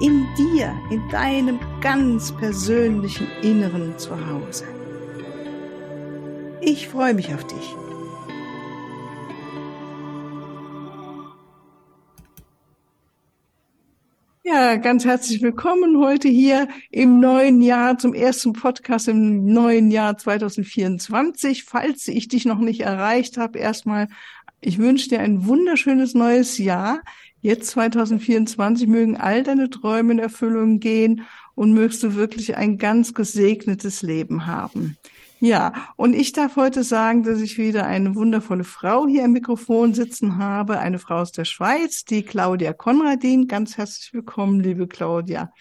In dir, in deinem ganz persönlichen Inneren Zuhause. Ich freue mich auf dich. Ja, ganz herzlich willkommen heute hier im neuen Jahr zum ersten Podcast im neuen Jahr 2024. Falls ich dich noch nicht erreicht habe, erstmal, ich wünsche dir ein wunderschönes neues Jahr. Jetzt 2024 mögen all deine Träume in Erfüllung gehen und mögst du wirklich ein ganz gesegnetes Leben haben. Ja, und ich darf heute sagen, dass ich wieder eine wundervolle Frau hier am Mikrofon sitzen habe, eine Frau aus der Schweiz, die Claudia Konradin. Ganz herzlich willkommen, liebe Claudia.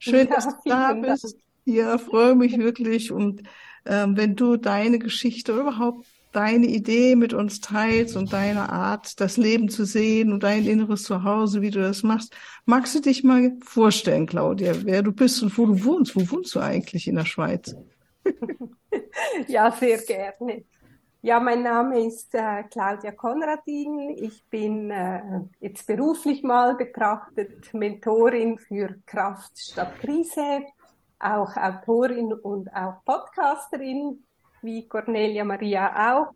Schön, ja, dass du da bist. Dank. Ja, freue mich wirklich. Und ähm, wenn du deine Geschichte überhaupt deine Idee mit uns teilst und deine Art, das Leben zu sehen und dein inneres Zuhause, wie du das machst, magst du dich mal vorstellen, Claudia, wer du bist und wo du wohnst? Wo wohnst du eigentlich in der Schweiz? ja, sehr gerne. Ja, mein Name ist äh, Claudia Konradin. Ich bin äh, jetzt beruflich mal betrachtet Mentorin für Kraft statt Krise, auch Autorin und auch Podcasterin, wie Cornelia Maria auch.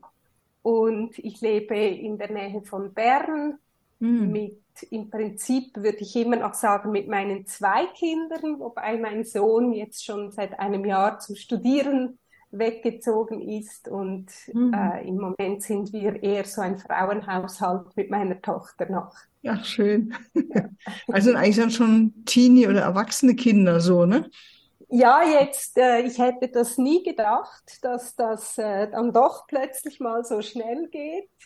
Und ich lebe in der Nähe von Bern mhm. mit im Prinzip würde ich immer noch sagen, mit meinen zwei Kindern, wobei mein Sohn jetzt schon seit einem Jahr zum Studieren weggezogen ist und mhm. äh, im Moment sind wir eher so ein Frauenhaushalt mit meiner Tochter noch. Ja, schön. Ja. Also eigentlich dann schon Teenie oder erwachsene Kinder so, ne? Ja, jetzt, äh, ich hätte das nie gedacht, dass das äh, dann doch plötzlich mal so schnell geht.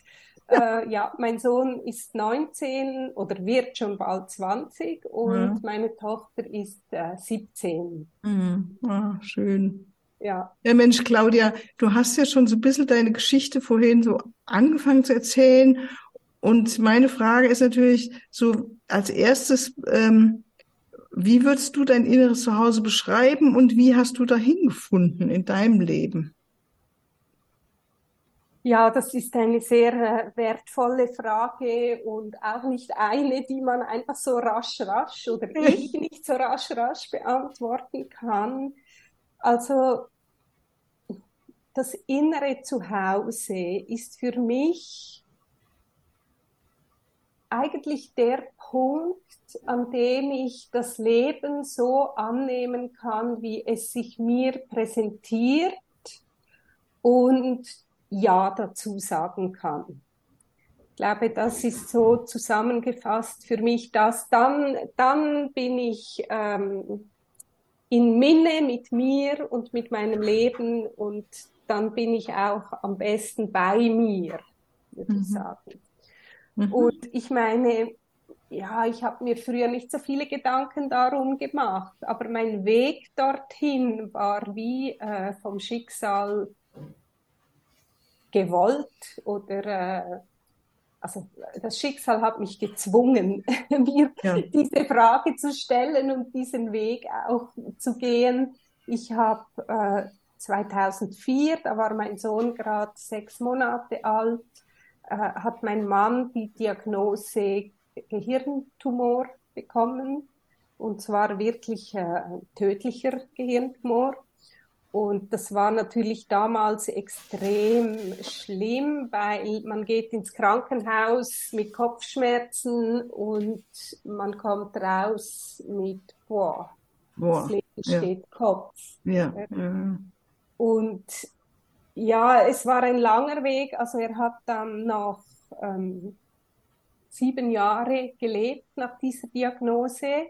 Äh, ja, mein Sohn ist 19 oder wird schon bald 20 und ja. meine Tochter ist äh, 17. Mhm. Ah, schön. Ja. Ja, Mensch, Claudia, du hast ja schon so ein bisschen deine Geschichte vorhin so angefangen zu erzählen. Und meine Frage ist natürlich so als erstes, ähm, wie würdest du dein inneres Zuhause beschreiben und wie hast du dahin gefunden in deinem Leben? Ja, das ist eine sehr äh, wertvolle Frage und auch nicht eine, die man einfach so rasch, rasch oder ich nicht so rasch, rasch beantworten kann. Also das innere Zuhause ist für mich eigentlich der Punkt, an dem ich das Leben so annehmen kann, wie es sich mir präsentiert und ja dazu sagen kann. Ich glaube, das ist so zusammengefasst für mich, dass dann, dann bin ich ähm, in Minne mit mir und mit meinem Leben und dann bin ich auch am besten bei mir, würde mhm. ich sagen. Mhm. Und ich meine, ja, ich habe mir früher nicht so viele Gedanken darum gemacht, aber mein Weg dorthin war wie äh, vom Schicksal gewollt oder äh, also das Schicksal hat mich gezwungen, mir ja. diese Frage zu stellen und diesen Weg auch zu gehen. Ich habe äh, 2004, da war mein Sohn gerade sechs Monate alt, äh, hat mein Mann die Diagnose Gehirntumor bekommen und zwar wirklich äh, tödlicher Gehirntumor. Und das war natürlich damals extrem schlimm, weil man geht ins Krankenhaus mit Kopfschmerzen und man kommt raus mit, boah, boah das Leben ja. steht Kopf. Ja. Und ja, es war ein langer Weg. Also er hat dann noch ähm, sieben Jahre gelebt nach dieser Diagnose.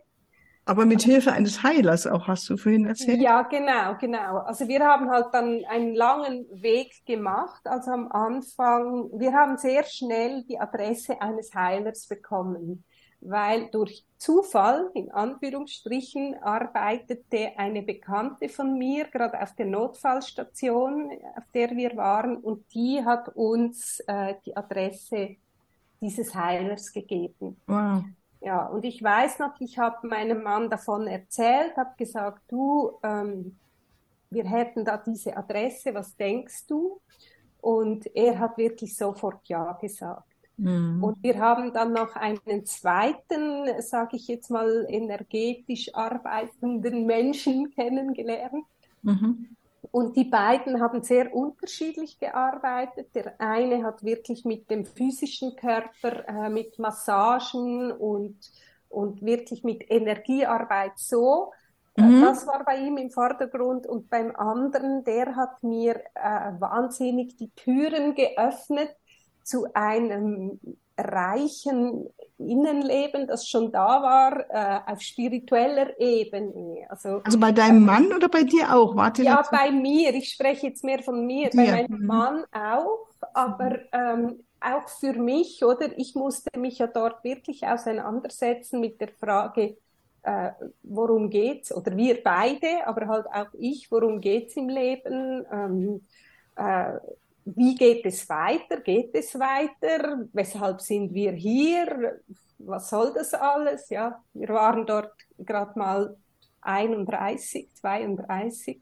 Aber mit Hilfe eines Heilers auch, hast du vorhin erzählt? Ja, genau, genau. Also wir haben halt dann einen langen Weg gemacht. Also am Anfang, wir haben sehr schnell die Adresse eines Heilers bekommen, weil durch Zufall, in Anführungsstrichen, arbeitete eine Bekannte von mir gerade auf der Notfallstation, auf der wir waren, und die hat uns äh, die Adresse dieses Heilers gegeben. Wow. Ja, und ich weiß noch, ich habe meinem Mann davon erzählt, habe gesagt, du, ähm, wir hätten da diese Adresse, was denkst du? Und er hat wirklich sofort Ja gesagt. Mhm. Und wir haben dann noch einen zweiten, sage ich jetzt mal, energetisch arbeitenden Menschen kennengelernt. Mhm. Und die beiden haben sehr unterschiedlich gearbeitet. Der eine hat wirklich mit dem physischen Körper, äh, mit Massagen und, und wirklich mit Energiearbeit so. Äh, mhm. Das war bei ihm im Vordergrund. Und beim anderen, der hat mir äh, wahnsinnig die Türen geöffnet zu einem reichen Innenleben, das schon da war, äh, auf spiritueller Ebene. Also, also bei deinem äh, Mann oder bei dir auch? Warte ja, dazu? bei mir. Ich spreche jetzt mehr von mir. Dir. Bei meinem mhm. Mann auch, aber ähm, auch für mich, oder? Ich musste mich ja dort wirklich auseinandersetzen mit der Frage, äh, worum geht's? Oder wir beide, aber halt auch ich, worum geht's im Leben? Ähm, äh, wie geht es weiter? Geht es weiter? Weshalb sind wir hier? Was soll das alles? Ja, wir waren dort gerade mal 31, 32,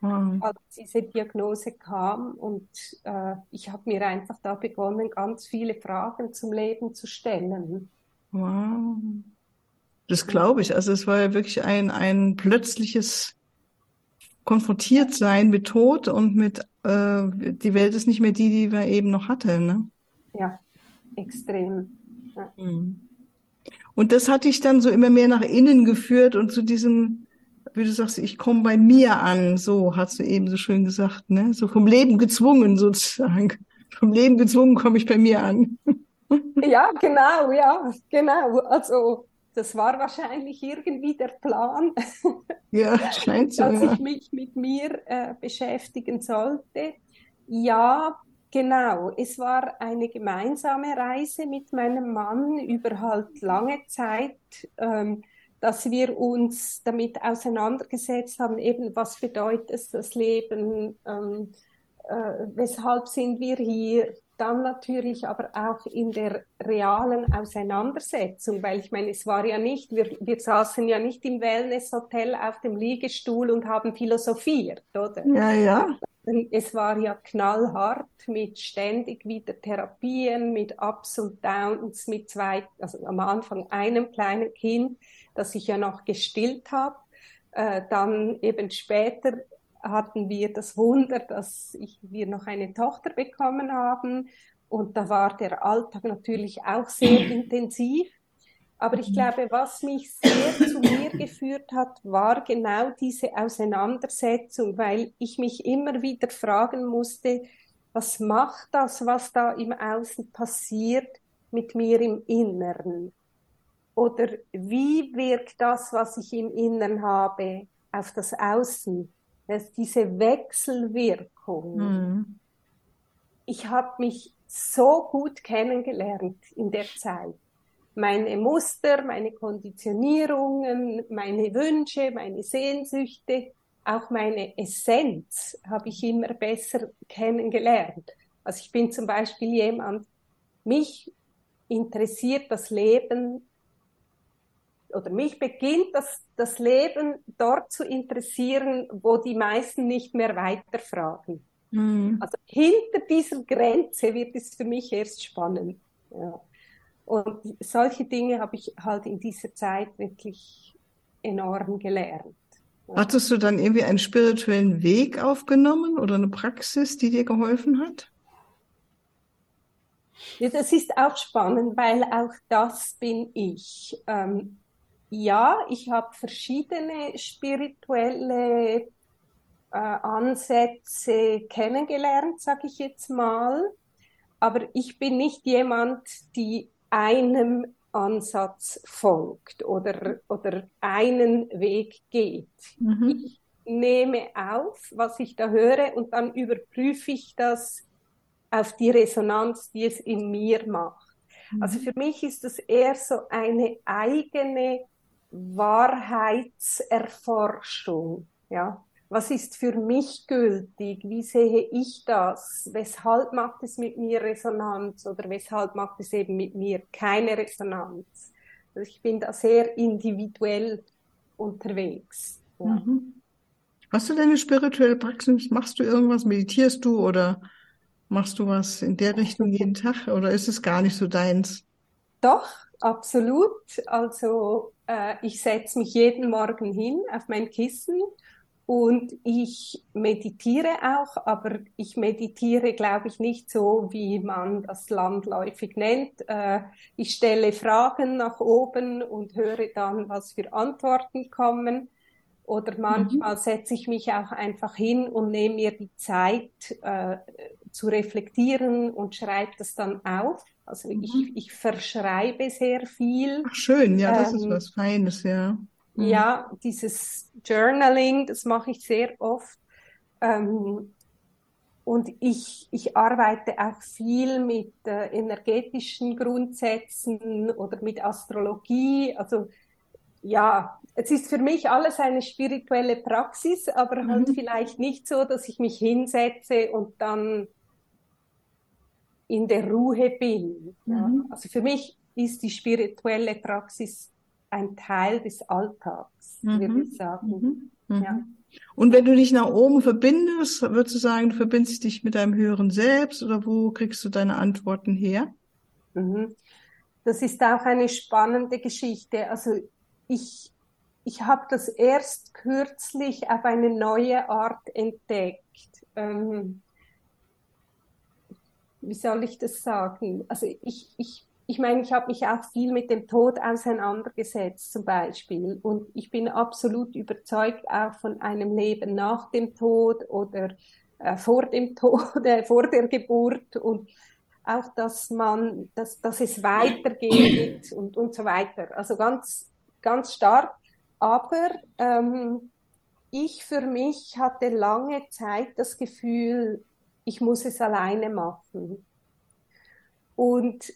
mhm. als diese Diagnose kam und äh, ich habe mir einfach da begonnen, ganz viele Fragen zum Leben zu stellen. Wow. Das glaube ich. Also es war ja wirklich ein, ein plötzliches konfrontiert sein mit Tod und mit, äh, die Welt ist nicht mehr die, die wir eben noch hatten. Ne? Ja, extrem. Ja. Mhm. Und das hat dich dann so immer mehr nach innen geführt und zu diesem, wie du sagst, ich komme bei mir an, so hast du eben so schön gesagt, ne? So vom Leben gezwungen sozusagen. Vom Leben gezwungen komme ich bei mir an. Ja, genau, ja, genau. Also das war wahrscheinlich irgendwie der Plan, ja, scheint so, dass ja. ich mich mit mir äh, beschäftigen sollte. Ja, genau. Es war eine gemeinsame Reise mit meinem Mann über halt lange Zeit, ähm, dass wir uns damit auseinandergesetzt haben, eben was bedeutet das Leben, ähm, äh, weshalb sind wir hier, dann natürlich aber auch in der realen Auseinandersetzung, weil ich meine, es war ja nicht, wir, wir saßen ja nicht im Wellnesshotel auf dem Liegestuhl und haben philosophiert, oder? Ja, ja. Es war ja knallhart mit ständig wieder Therapien, mit Ups und Downs, mit zwei, also am Anfang einem kleinen Kind, das ich ja noch gestillt habe, äh, dann eben später hatten wir das Wunder, dass ich, wir noch eine Tochter bekommen haben. Und da war der Alltag natürlich auch sehr intensiv. Aber ich glaube, was mich sehr zu mir geführt hat, war genau diese Auseinandersetzung, weil ich mich immer wieder fragen musste, was macht das, was da im Außen passiert, mit mir im Inneren? Oder wie wirkt das, was ich im Inneren habe, auf das Außen? Dass diese Wechselwirkung. Mhm. Ich habe mich so gut kennengelernt in der Zeit. Meine Muster, meine Konditionierungen, meine Wünsche, meine Sehnsüchte, auch meine Essenz habe ich immer besser kennengelernt. Also ich bin zum Beispiel jemand, mich interessiert das Leben oder mich beginnt das, das Leben dort zu interessieren, wo die meisten nicht mehr weiterfragen. Mhm. Also hinter dieser Grenze wird es für mich erst spannend. Ja. Und solche Dinge habe ich halt in dieser Zeit wirklich enorm gelernt. Hattest du dann irgendwie einen spirituellen Weg aufgenommen oder eine Praxis, die dir geholfen hat? Ja, das ist auch spannend, weil auch das bin ich. Ähm, ja, ich habe verschiedene spirituelle äh, Ansätze kennengelernt, sage ich jetzt mal. Aber ich bin nicht jemand, die einem Ansatz folgt oder, oder einen Weg geht. Mhm. Ich nehme auf, was ich da höre und dann überprüfe ich das auf die Resonanz, die es in mir macht. Mhm. Also für mich ist das eher so eine eigene Wahrheitserforschung. Ja, was ist für mich gültig? Wie sehe ich das? Weshalb macht es mit mir Resonanz oder weshalb macht es eben mit mir keine Resonanz? Also ich bin da sehr individuell unterwegs. Ja. Mhm. Hast du deine spirituelle Praxis? Machst du irgendwas? Meditierst du oder machst du was in der Richtung jeden Tag oder ist es gar nicht so deins? Doch, absolut. Also äh, ich setze mich jeden Morgen hin auf mein Kissen und ich meditiere auch, aber ich meditiere, glaube ich, nicht so, wie man das landläufig nennt. Äh, ich stelle Fragen nach oben und höre dann, was für Antworten kommen. Oder mhm. manchmal mhm. setze ich mich auch einfach hin und nehme mir die Zeit äh, zu reflektieren und schreibe das dann auf. Also mhm. ich, ich verschreibe sehr viel. Ach schön, ja, das ähm, ist was Feines, ja. Mhm. Ja, dieses Journaling, das mache ich sehr oft. Ähm, und ich, ich arbeite auch viel mit äh, energetischen Grundsätzen oder mit Astrologie. Also ja, es ist für mich alles eine spirituelle Praxis, aber halt mhm. halt vielleicht nicht so, dass ich mich hinsetze und dann in der Ruhe bin. Mhm. Ja. Also für mich ist die spirituelle Praxis ein Teil des Alltags, mhm. würde ich sagen. Mhm. mhm. Ja. Und wenn du dich nach oben verbindest, würdest du sagen, du verbindest dich mit deinem höheren Selbst oder wo kriegst du deine Antworten her? Mhm. Das ist auch eine spannende Geschichte. Also ich, ich habe das erst kürzlich auf eine neue Art entdeckt. Ähm, wie soll ich das sagen? Also ich, ich ich meine, ich habe mich auch viel mit dem Tod auseinandergesetzt zum Beispiel. Und ich bin absolut überzeugt auch von einem Leben nach dem Tod oder äh, vor dem Tod, äh, vor der Geburt und auch, dass man, dass, dass es weitergeht und, und so weiter. Also ganz, ganz stark. Aber ähm, ich für mich hatte lange Zeit das Gefühl, ich muss es alleine machen. Und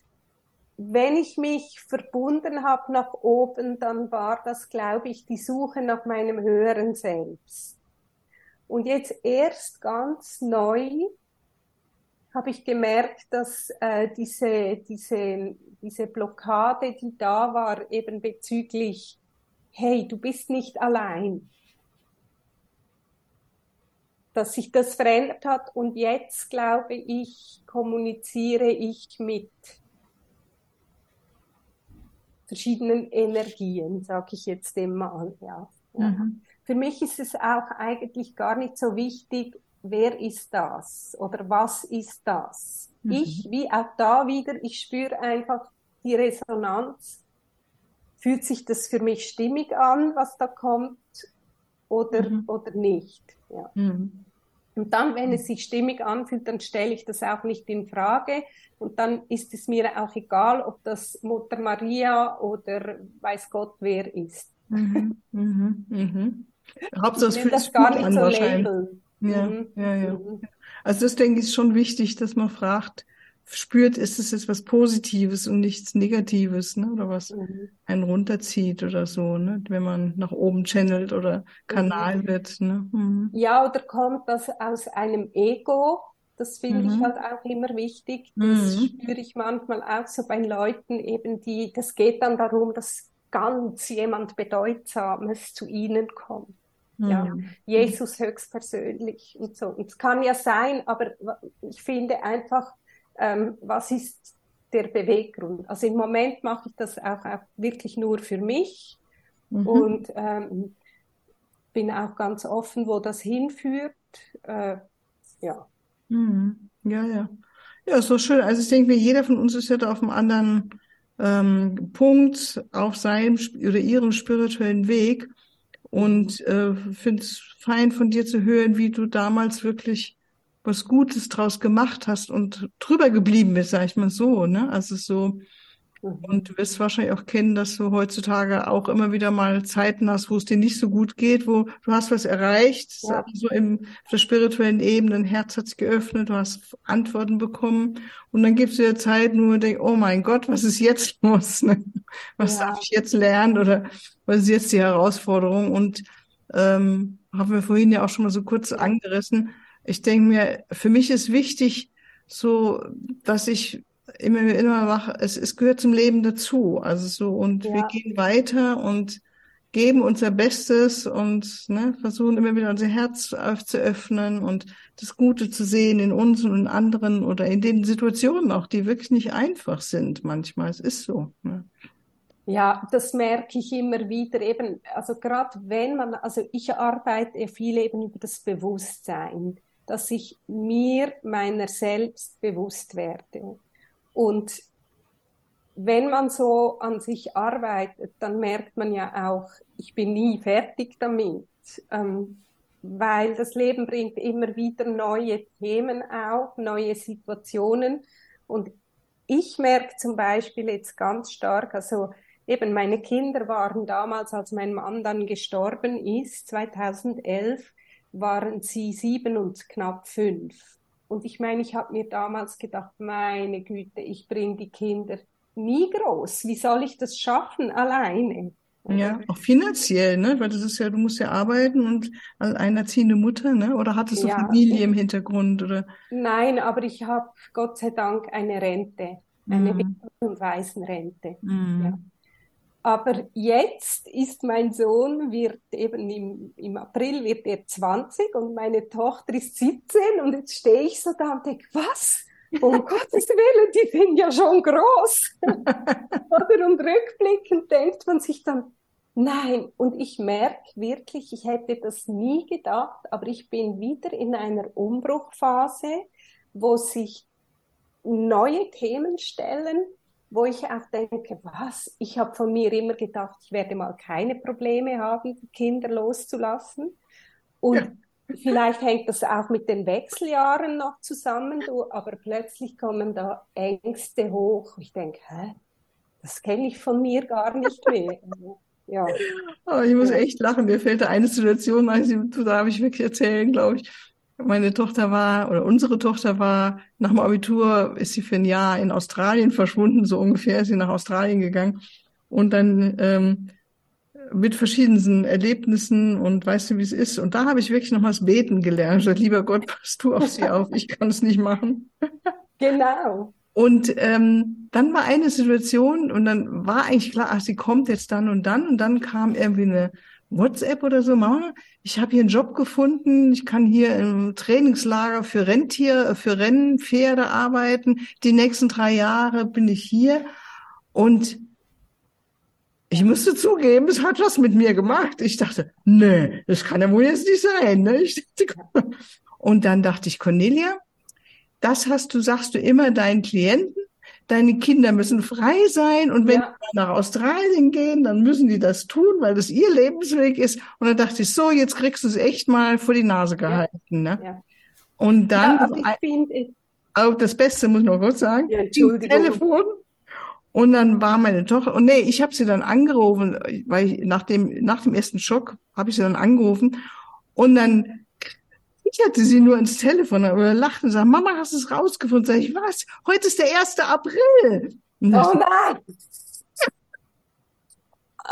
wenn ich mich verbunden habe nach oben, dann war das, glaube ich, die Suche nach meinem höheren Selbst. Und jetzt erst ganz neu habe ich gemerkt, dass äh, diese, diese, diese Blockade, die da war, eben bezüglich, hey, du bist nicht allein, dass sich das verändert hat und jetzt, glaube ich, kommuniziere ich mit verschiedenen Energien, sage ich jetzt mal. Ja. Mhm. Für mich ist es auch eigentlich gar nicht so wichtig, wer ist das oder was ist das. Mhm. Ich, wie auch da wieder, ich spüre einfach die Resonanz. Fühlt sich das für mich stimmig an, was da kommt oder, mhm. oder nicht? Ja. Mhm. Und dann, wenn es sich stimmig anfühlt, dann stelle ich das auch nicht in Frage. Und dann ist es mir auch egal, ob das Mutter Maria oder weiß Gott wer ist. Mhm, mhm, mhm. Hauptsache, es fühlt sich gar nicht an, so wahrscheinlich. Ja, mhm. ja, ja. Mhm. Also das denke ich ist schon wichtig, dass man fragt, spürt, ist es jetzt was Positives und nichts Negatives, ne? Oder was mhm. einen runterzieht oder so, ne? Wenn man nach oben channelt oder Kanal mhm. wird, ne? Mhm. Ja, oder kommt das aus einem Ego? Das finde ich mhm. halt auch immer wichtig. Das mhm. spüre ich manchmal auch so bei Leuten eben, die, das geht dann darum, dass ganz jemand Bedeutsames zu ihnen kommt. Ja, mhm. Jesus höchstpersönlich und so. Und es kann ja sein, aber ich finde einfach, ähm, was ist der Beweggrund? Also im Moment mache ich das auch, auch wirklich nur für mich mhm. und ähm, bin auch ganz offen, wo das hinführt. Äh, ja. Mhm. Ja, ja. Ja, so schön. Also ich denke, jeder von uns ist ja da auf einem anderen ähm, Punkt auf seinem oder ihrem spirituellen Weg und äh, finde es fein von dir zu hören, wie du damals wirklich was Gutes draus gemacht hast und drüber geblieben bist, sag ich mal so, ne? Also so. Und du wirst wahrscheinlich auch kennen, dass du heutzutage auch immer wieder mal Zeiten hast, wo es dir nicht so gut geht, wo du hast was erreicht, ja. so im, auf der spirituellen Ebene, ein Herz hat sich geöffnet, du hast Antworten bekommen und dann gibst du dir Zeiten, wo du denkst, oh mein Gott, was ist jetzt los? Ne? Was ja. darf ich jetzt lernen oder was ist jetzt die Herausforderung? Und ähm, haben wir vorhin ja auch schon mal so kurz angerissen. Ich denke mir, für mich ist wichtig, so, dass ich immer, immer mache, es, es gehört zum Leben dazu. Also so, und ja. wir gehen weiter und geben unser Bestes und ne, versuchen immer wieder unser Herz zu öffnen und das Gute zu sehen in uns und in anderen oder in den Situationen auch, die wirklich nicht einfach sind manchmal. Es ist so. Ne? Ja, das merke ich immer wieder eben, also gerade wenn man, also ich arbeite viel eben über das Bewusstsein, dass ich mir meiner selbst bewusst werde. Und wenn man so an sich arbeitet, dann merkt man ja auch, ich bin nie fertig damit, ähm, weil das Leben bringt immer wieder neue Themen auf, neue Situationen. Und ich merke zum Beispiel jetzt ganz stark, also eben meine Kinder waren damals, als mein Mann dann gestorben ist, 2011, waren sie sieben und knapp fünf. Und ich meine, ich habe mir damals gedacht, meine Güte, ich bringe die Kinder nie groß. Wie soll ich das schaffen alleine? Ja, auch finanziell, ne? Weil das ist ja, du musst ja arbeiten und als alleinerziehende Mutter, ne? Oder hattest du ja. Familie im Hintergrund oder? Nein, aber ich habe Gott sei Dank eine Rente, eine mhm. und Waisenrente. Mhm. Ja. Aber jetzt ist mein Sohn, wird eben im, im April wird er 20 und meine Tochter ist 17 und jetzt stehe ich so da und denke, was? Um Gottes Willen, die sind ja schon groß. Oder und rückblickend denkt man sich dann, nein, und ich merke wirklich, ich hätte das nie gedacht, aber ich bin wieder in einer Umbruchphase, wo sich neue Themen stellen, wo ich auch denke, was, ich habe von mir immer gedacht, ich werde mal keine Probleme haben, Kinder loszulassen. Und ja. vielleicht hängt das auch mit den Wechseljahren noch zusammen, du, aber plötzlich kommen da Ängste hoch. Ich denke, hä, das kenne ich von mir gar nicht mehr. Ja. Oh, ich muss echt lachen. Mir fällt da eine Situation ein, da habe ich wirklich erzählen, glaube ich meine Tochter war oder unsere Tochter war nach dem Abitur ist sie für ein Jahr in Australien verschwunden, so ungefähr ist sie nach Australien gegangen und dann ähm, mit verschiedensten Erlebnissen und weißt du, wie es ist. Und da habe ich wirklich nochmals beten gelernt. Ich sag, lieber Gott, pass du auf sie auf, ich kann es nicht machen. Genau. Und ähm, dann war eine Situation und dann war eigentlich klar, ach, sie kommt jetzt dann und dann und dann kam irgendwie eine WhatsApp oder so, Mama, ich habe hier einen Job gefunden, ich kann hier im Trainingslager für Rentier, für Rennpferde arbeiten. Die nächsten drei Jahre bin ich hier und ich musste zugeben, es hat was mit mir gemacht. Ich dachte, nee, das kann ja wohl jetzt nicht sein. Ne? Und dann dachte ich, Cornelia, das hast du, sagst du immer deinen Klienten, deine Kinder müssen frei sein und wenn ja. die nach Australien gehen, dann müssen die das tun, weil das ihr Lebensweg ist. Und dann dachte ich, so, jetzt kriegst du es echt mal vor die Nase gehalten. Ja. Ne? Ja. Und dann, ja, das, find, auch das Beste muss ich noch kurz sagen, ja, Telefon. Und dann war meine Tochter, und nee, ich habe sie dann angerufen, weil ich nach dem, nach dem ersten Schock habe ich sie dann angerufen. Und dann ich hatte sie nur ins Telefon oder lachte und sagte, Mama, hast du es rausgefunden? Sag ich, was? Heute ist der 1. April. Oh nein!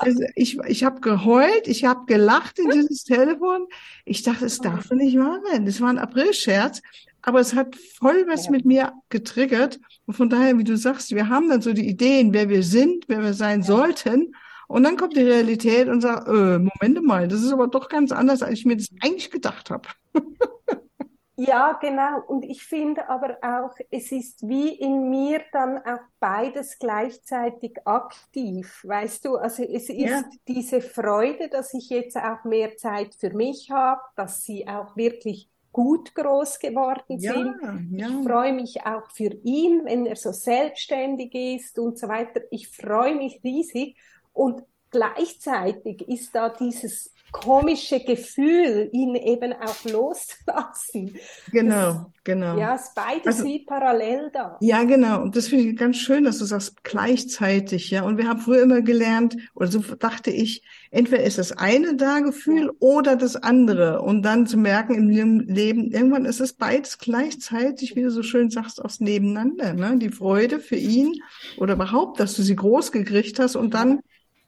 Also ich ich habe geheult, ich habe gelacht in dieses Telefon. Ich dachte, es darf doch nicht wahr sein. Das war ein Aprilscherz, aber es hat voll was ja. mit mir getriggert. Und von daher, wie du sagst, wir haben dann so die Ideen, wer wir sind, wer wir sein ja. sollten. Und dann kommt die Realität und sagt, äh, Moment mal, das ist aber doch ganz anders, als ich mir das eigentlich gedacht habe. ja, genau. Und ich finde aber auch, es ist wie in mir dann auch beides gleichzeitig aktiv. Weißt du, also es ist ja. diese Freude, dass ich jetzt auch mehr Zeit für mich habe, dass sie auch wirklich gut groß geworden ja, sind. Ja. Ich freue mich auch für ihn, wenn er so selbstständig ist und so weiter. Ich freue mich riesig. Und gleichzeitig ist da dieses komische Gefühl, ihn eben auch loszulassen. Genau, das, genau. Ja, es ist beides also, wie parallel da. Ja, genau. Und das finde ich ganz schön, dass du sagst, gleichzeitig, ja. Und wir haben früher immer gelernt, oder so dachte ich, entweder ist das eine da Gefühl ja. oder das andere. Und dann zu merken im Leben, irgendwann ist es beides gleichzeitig, wie du so schön sagst, aus nebeneinander, ne? Die Freude für ihn oder überhaupt, dass du sie groß gekriegt hast und dann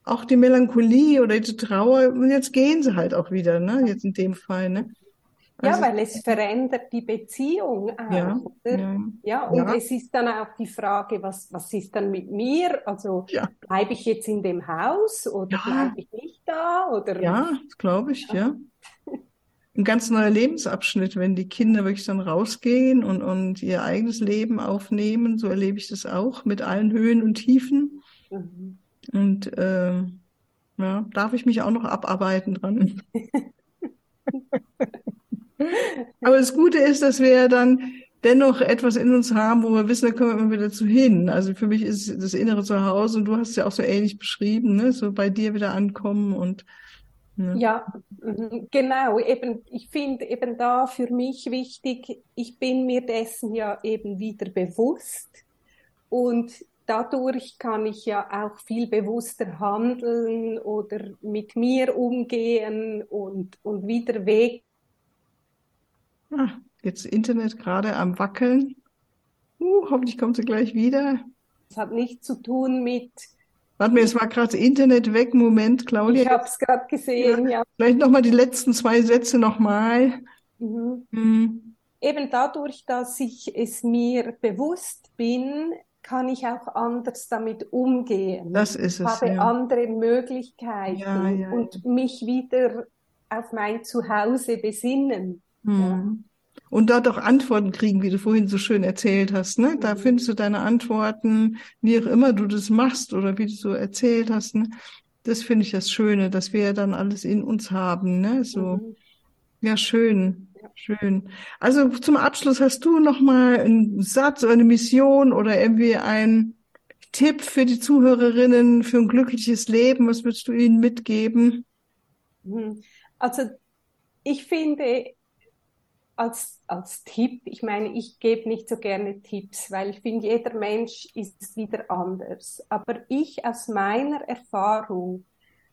auch die Melancholie oder die Trauer, und jetzt gehen sie halt auch wieder, ne? Jetzt in dem Fall, ne? Also, ja, weil es verändert die Beziehung auch. Ja, ja. ja und ja. es ist dann auch die Frage, was, was ist dann mit mir? Also ja. bleibe ich jetzt in dem Haus oder bleibe ich nicht da? Oder? Ja, glaube ich, ja. Ein ganz neuer Lebensabschnitt, wenn die Kinder wirklich dann rausgehen und, und ihr eigenes Leben aufnehmen. So erlebe ich das auch mit allen Höhen und Tiefen. Mhm. Und äh, ja, darf ich mich auch noch abarbeiten dran. Aber das Gute ist, dass wir dann dennoch etwas in uns haben, wo wir wissen, da können wir immer wieder zu hin. Also für mich ist das innere Zuhause und du hast es ja auch so ähnlich beschrieben, ne? so bei dir wieder ankommen und ne? ja, mhm, genau. Eben, ich finde eben da für mich wichtig, ich bin mir dessen ja eben wieder bewusst und dadurch kann ich ja auch viel bewusster handeln oder mit mir umgehen und, und wieder Weg. Ah, jetzt Internet gerade am Wackeln. Uh, hoffentlich kommt sie gleich wieder. Das hat nichts zu tun mit. Warte mal, es war gerade Internet weg. Moment, Claudia. Ich habe es gerade gesehen, ja. ja. Vielleicht nochmal die letzten zwei Sätze nochmal. Mhm. Mhm. Eben dadurch, dass ich es mir bewusst bin, kann ich auch anders damit umgehen. Das ist es. Habe ja. andere Möglichkeiten ja, ja, und mich wieder auf mein Zuhause besinnen. Mhm. Und dort auch Antworten kriegen, wie du vorhin so schön erzählt hast. Ne? Da mhm. findest du deine Antworten, wie auch immer du das machst oder wie du so erzählt hast. Ne? Das finde ich das Schöne, dass wir dann alles in uns haben. Ne? So, mhm. ja, schön. Schön. Also zum Abschluss hast du noch mal einen Satz oder eine Mission oder irgendwie einen Tipp für die Zuhörerinnen für ein glückliches Leben? Was würdest du ihnen mitgeben? Mhm. Also ich finde als, als Tipp, ich meine, ich gebe nicht so gerne Tipps, weil ich finde, jeder Mensch ist wieder anders. Aber ich aus meiner Erfahrung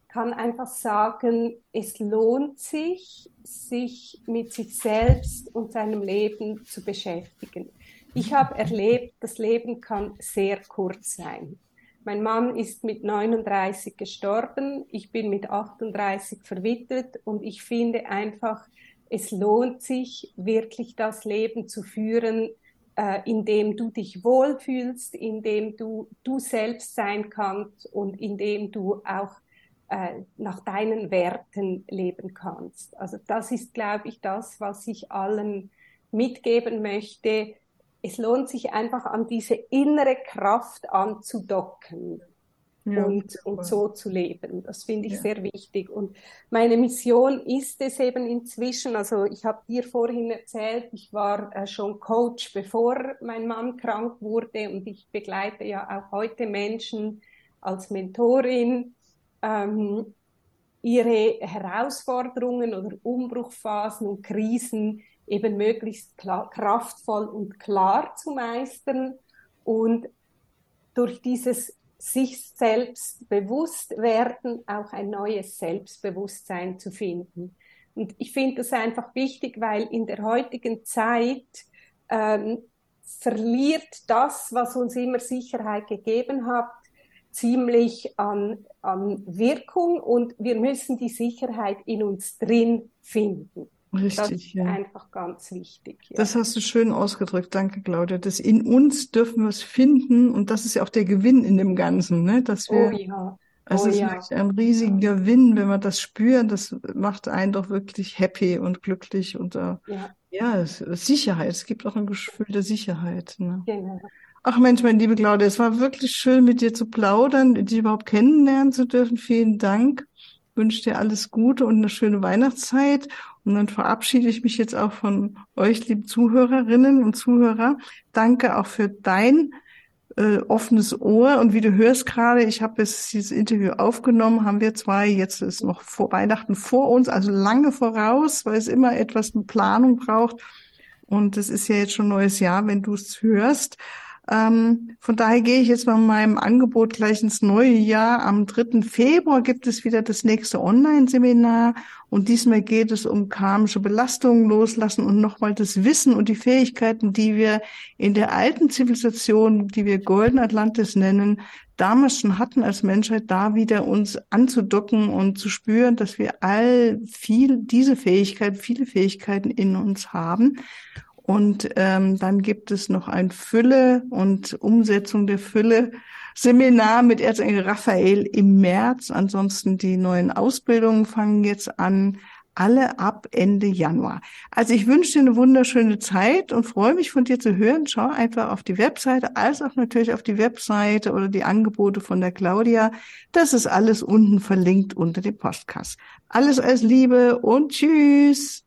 kann einfach sagen, es lohnt sich, sich mit sich selbst und seinem Leben zu beschäftigen. Ich habe erlebt, das Leben kann sehr kurz sein. Mein Mann ist mit 39 gestorben, ich bin mit 38 verwitwet und ich finde einfach, es lohnt sich wirklich das Leben zu führen, äh, in dem du dich wohlfühlst, in dem du du selbst sein kannst und in dem du auch äh, nach deinen Werten leben kannst. Also das ist, glaube ich, das, was ich allen mitgeben möchte. Es lohnt sich einfach an diese innere Kraft anzudocken. Ja, und, und so zu leben. Das finde ich ja. sehr wichtig. Und meine Mission ist es eben inzwischen, also ich habe dir vorhin erzählt, ich war äh, schon Coach, bevor mein Mann krank wurde und ich begleite ja auch heute Menschen als Mentorin ähm, ihre Herausforderungen oder Umbruchphasen und Krisen eben möglichst klar, kraftvoll und klar zu meistern und durch dieses sich selbst bewusst werden, auch ein neues Selbstbewusstsein zu finden. Und ich finde das einfach wichtig, weil in der heutigen Zeit ähm, verliert das, was uns immer Sicherheit gegeben hat, ziemlich an, an Wirkung und wir müssen die Sicherheit in uns drin finden. Richtig, das ist ja. einfach ganz wichtig. Ja. Das hast du schön ausgedrückt. Danke, Claudia. Das in uns dürfen wir es finden und das ist ja auch der Gewinn in dem Ganzen, ne? Dass wir, oh ja. Es oh, ist ja. ein riesiger Gewinn, wenn wir das spüren. Das macht einen doch wirklich happy und glücklich und uh, ja, ja Sicherheit. Es gibt auch ein Gefühl der Sicherheit. Ne? Genau. Ach Mensch, meine liebe Claudia, es war wirklich schön, mit dir zu plaudern, dich überhaupt kennenlernen zu dürfen. Vielen Dank. Ich wünsche dir alles Gute und eine schöne Weihnachtszeit. Und dann verabschiede ich mich jetzt auch von euch, liebe Zuhörerinnen und Zuhörer. Danke auch für dein äh, offenes Ohr. Und wie du hörst gerade, ich habe jetzt dieses Interview aufgenommen, haben wir zwei, jetzt ist noch vor Weihnachten vor uns, also lange voraus, weil es immer etwas eine Planung braucht. Und es ist ja jetzt schon neues Jahr, wenn du es hörst. Ähm, von daher gehe ich jetzt mal meinem Angebot gleich ins neue Jahr. Am 3. Februar gibt es wieder das nächste Online-Seminar und diesmal geht es um karmische Belastungen loslassen und nochmal das Wissen und die Fähigkeiten, die wir in der alten Zivilisation, die wir Golden Atlantis nennen, damals schon hatten als Menschheit, da wieder uns anzudocken und zu spüren, dass wir all viel diese Fähigkeit, viele Fähigkeiten in uns haben und ähm, dann gibt es noch ein Fülle und Umsetzung der Fülle Seminar mit Erzengel Raphael im März. Ansonsten die neuen Ausbildungen fangen jetzt an, alle ab Ende Januar. Also ich wünsche dir eine wunderschöne Zeit und freue mich von dir zu hören. Schau einfach auf die Webseite, als auch natürlich auf die Webseite oder die Angebote von der Claudia. Das ist alles unten verlinkt unter dem Podcast. Alles als Liebe und tschüss.